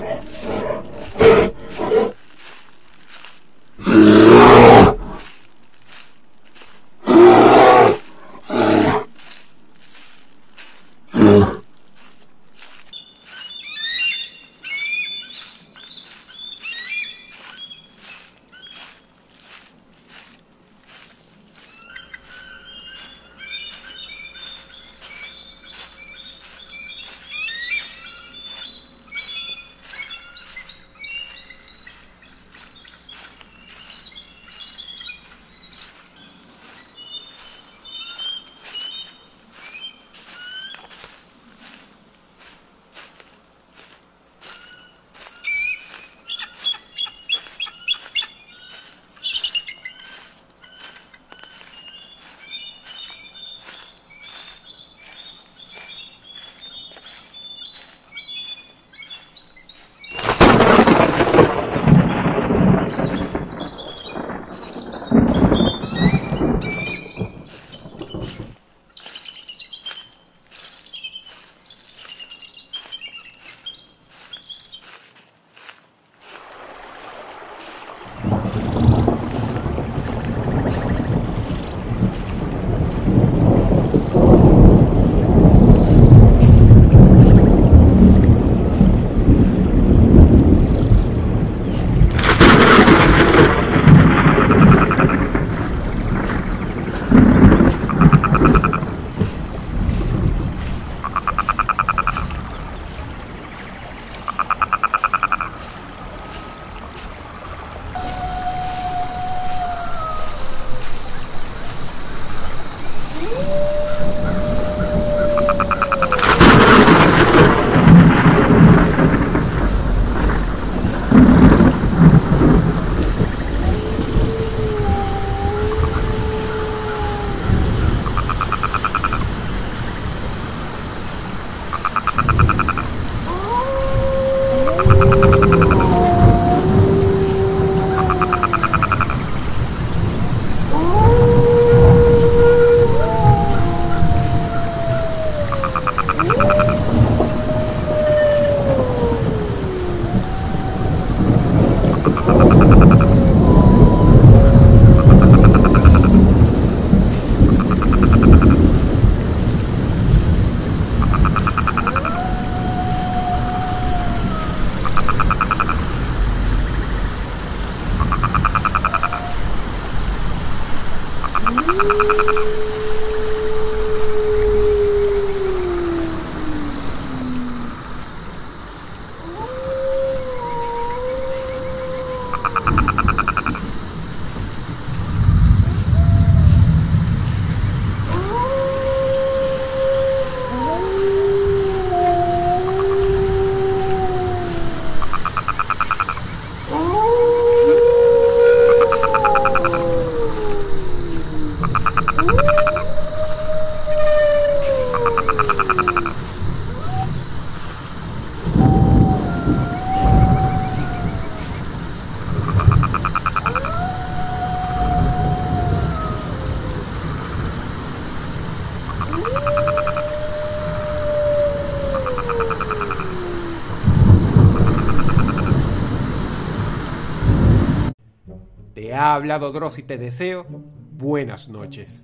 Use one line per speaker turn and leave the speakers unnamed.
Amen. you Ha ha ha. Te ha hablado Dross y te deseo buenas noches.